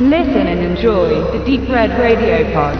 Listen and enjoy the Deep Red Radio Pod.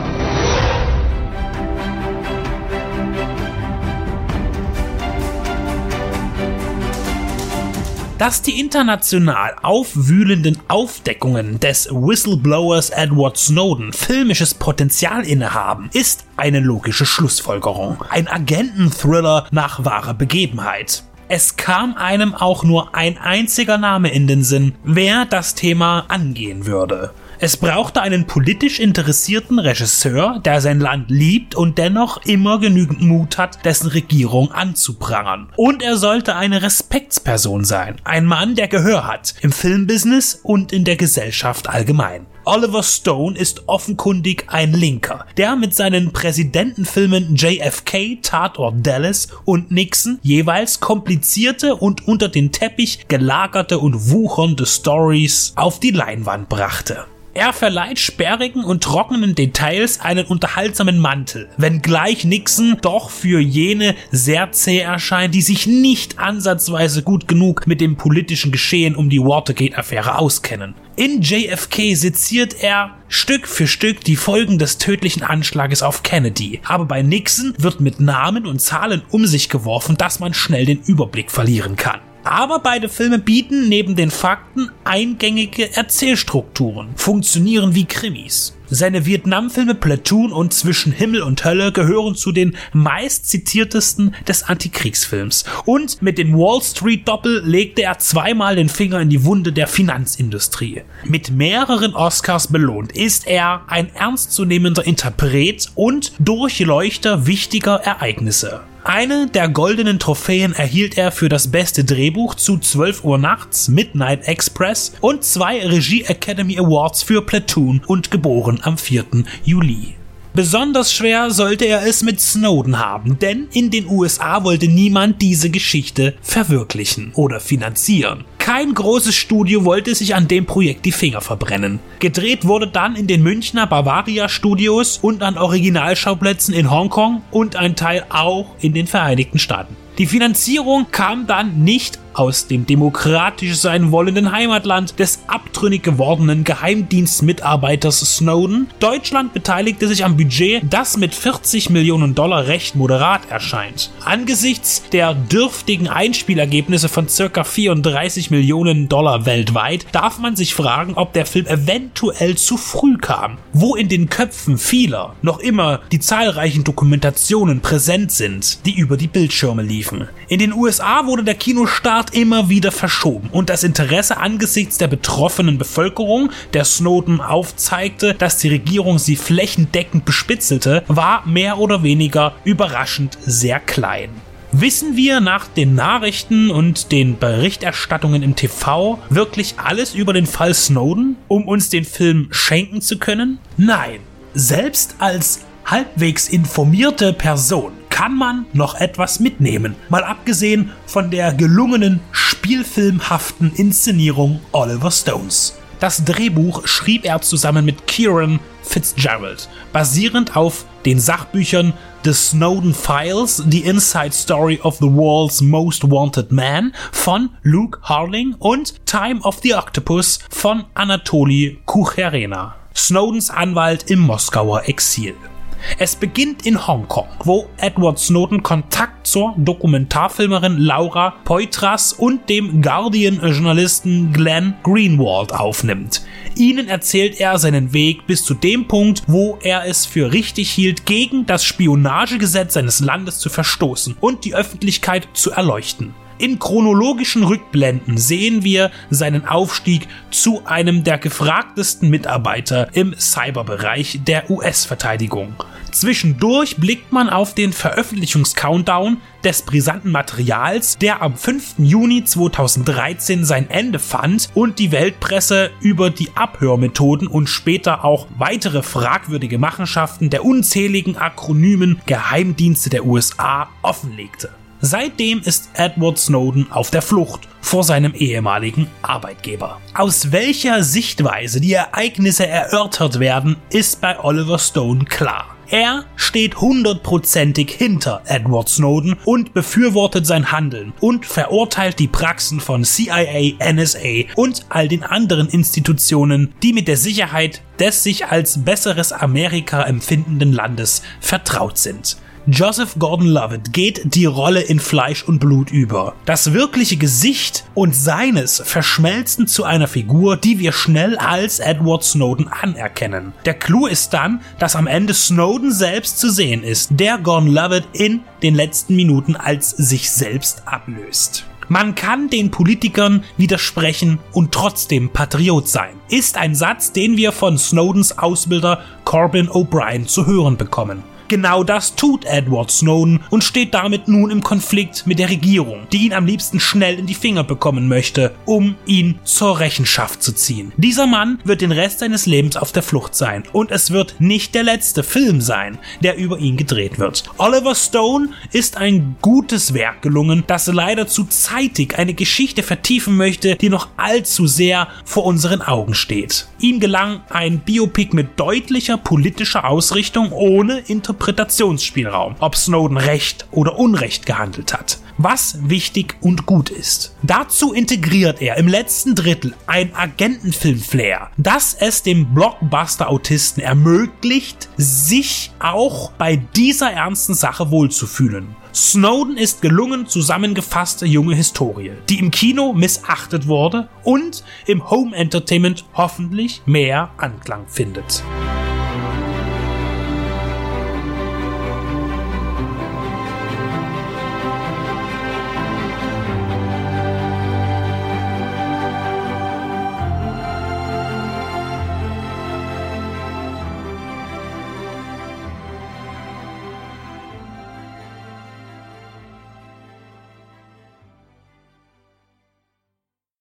Dass die international aufwühlenden Aufdeckungen des Whistleblowers Edward Snowden filmisches Potenzial innehaben, ist eine logische Schlussfolgerung. Ein Agenten-Thriller nach wahrer Begebenheit. Es kam einem auch nur ein einziger Name in den Sinn, wer das Thema angehen würde. Es brauchte einen politisch interessierten Regisseur, der sein Land liebt und dennoch immer genügend Mut hat, dessen Regierung anzuprangern. Und er sollte eine Respektsperson sein, ein Mann, der Gehör hat, im Filmbusiness und in der Gesellschaft allgemein. Oliver Stone ist offenkundig ein Linker, der mit seinen Präsidentenfilmen JFK, Tatort Dallas und Nixon jeweils komplizierte und unter den Teppich gelagerte und wuchernde Stories auf die Leinwand brachte. Er verleiht sperrigen und trockenen Details einen unterhaltsamen Mantel, wenngleich Nixon doch für jene sehr zäh erscheint, die sich nicht ansatzweise gut genug mit dem politischen Geschehen um die Watergate-Affäre auskennen. In JFK seziert er Stück für Stück die Folgen des tödlichen Anschlages auf Kennedy, aber bei Nixon wird mit Namen und Zahlen um sich geworfen, dass man schnell den Überblick verlieren kann. Aber beide Filme bieten neben den Fakten eingängige Erzählstrukturen, funktionieren wie Krimis. Seine Vietnamfilme Platoon und Zwischen Himmel und Hölle gehören zu den meistzitiertesten des Antikriegsfilms. Und mit dem Wall Street Doppel legte er zweimal den Finger in die Wunde der Finanzindustrie. Mit mehreren Oscars belohnt ist er ein ernstzunehmender Interpret und Durchleuchter wichtiger Ereignisse. Eine der goldenen Trophäen erhielt er für das beste Drehbuch zu 12 Uhr nachts, Midnight Express und zwei Regie Academy Awards für Platoon und geboren am 4. Juli. Besonders schwer sollte er es mit Snowden haben, denn in den USA wollte niemand diese Geschichte verwirklichen oder finanzieren. Kein großes Studio wollte sich an dem Projekt die Finger verbrennen. Gedreht wurde dann in den Münchner Bavaria Studios und an Originalschauplätzen in Hongkong und ein Teil auch in den Vereinigten Staaten. Die Finanzierung kam dann nicht aus dem demokratisch sein wollenden Heimatland des abtrünnig gewordenen Geheimdienstmitarbeiters Snowden. Deutschland beteiligte sich am Budget, das mit 40 Millionen Dollar recht moderat erscheint. Angesichts der dürftigen Einspielergebnisse von circa 34 Millionen Dollar weltweit darf man sich fragen, ob der Film eventuell zu früh kam. Wo in den Köpfen vieler noch immer die zahlreichen Dokumentationen präsent sind, die über die Bildschirme liefen. In den USA wurde der Kinostart immer wieder verschoben und das Interesse angesichts der betroffenen Bevölkerung, der Snowden aufzeigte, dass die Regierung sie flächendeckend bespitzelte, war mehr oder weniger überraschend sehr klein. Wissen wir nach den Nachrichten und den Berichterstattungen im TV wirklich alles über den Fall Snowden, um uns den Film schenken zu können? Nein. Selbst als halbwegs informierte Person kann man noch etwas mitnehmen, mal abgesehen von der gelungenen spielfilmhaften Inszenierung Oliver Stones. Das Drehbuch schrieb er zusammen mit Kieran Fitzgerald, basierend auf den Sachbüchern The Snowden Files, The Inside Story of the World's Most Wanted Man von Luke Harling und Time of the Octopus von Anatoly Kucherena, Snowdens Anwalt im Moskauer Exil. Es beginnt in Hongkong, wo Edward Snowden Kontakt zur Dokumentarfilmerin Laura Poitras und dem Guardian-Journalisten Glenn Greenwald aufnimmt. Ihnen erzählt er seinen Weg bis zu dem Punkt, wo er es für richtig hielt, gegen das Spionagegesetz seines Landes zu verstoßen und die Öffentlichkeit zu erleuchten. In chronologischen Rückblenden sehen wir seinen Aufstieg zu einem der gefragtesten Mitarbeiter im Cyberbereich der US-Verteidigung. Zwischendurch blickt man auf den Veröffentlichungs-Countdown des brisanten Materials, der am 5. Juni 2013 sein Ende fand und die Weltpresse über die Abhörmethoden und später auch weitere fragwürdige Machenschaften der unzähligen Akronymen Geheimdienste der USA offenlegte. Seitdem ist Edward Snowden auf der Flucht vor seinem ehemaligen Arbeitgeber. Aus welcher Sichtweise die Ereignisse erörtert werden, ist bei Oliver Stone klar. Er steht hundertprozentig hinter Edward Snowden und befürwortet sein Handeln und verurteilt die Praxen von CIA, NSA und all den anderen Institutionen, die mit der Sicherheit des sich als besseres Amerika empfindenden Landes vertraut sind. Joseph Gordon-Levitt geht die Rolle in Fleisch und Blut über. Das wirkliche Gesicht und seines verschmelzen zu einer Figur, die wir schnell als Edward Snowden anerkennen. Der Clou ist dann, dass am Ende Snowden selbst zu sehen ist, der Gordon-Levitt in den letzten Minuten als sich selbst ablöst. Man kann den Politikern widersprechen und trotzdem Patriot sein. Ist ein Satz, den wir von Snowdens Ausbilder Corbin O'Brien zu hören bekommen. Genau das tut Edward Snowden und steht damit nun im Konflikt mit der Regierung, die ihn am liebsten schnell in die Finger bekommen möchte, um ihn zur Rechenschaft zu ziehen. Dieser Mann wird den Rest seines Lebens auf der Flucht sein und es wird nicht der letzte Film sein, der über ihn gedreht wird. Oliver Stone ist ein gutes Werk gelungen, das leider zu zeitig eine Geschichte vertiefen möchte, die noch allzu sehr vor unseren Augen steht. Ihm gelang ein Biopic mit deutlicher politischer Ausrichtung ohne Interpretation Interpretationsspielraum, ob Snowden recht oder unrecht gehandelt hat. Was wichtig und gut ist. Dazu integriert er im letzten Drittel ein Agentenfilm-Flair, das es dem Blockbuster-Autisten ermöglicht, sich auch bei dieser ernsten Sache wohlzufühlen. Snowden ist gelungen zusammengefasste junge Historie, die im Kino missachtet wurde und im Home Entertainment hoffentlich mehr Anklang findet.